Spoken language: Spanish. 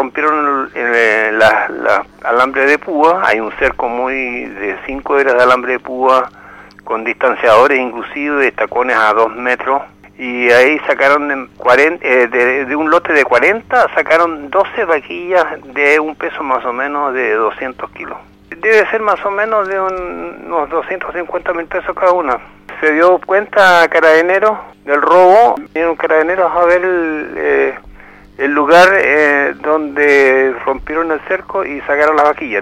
rompieron el, la, alambre de púa, hay un cerco muy de 5 eras de alambre de púa con distanciadores inclusive de tacones a 2 metros y ahí sacaron 40, eh, de, un lote de 40 sacaron 12 vaquillas de un peso más o menos de 200 kilos. Debe ser más o menos de unos 250 mil pesos cada una. Se dio cuenta Carabineros del robo, vinieron Carabineros a ver el, eh, el lugar eh, donde rompieron el cerco y sacaron las vaquillas.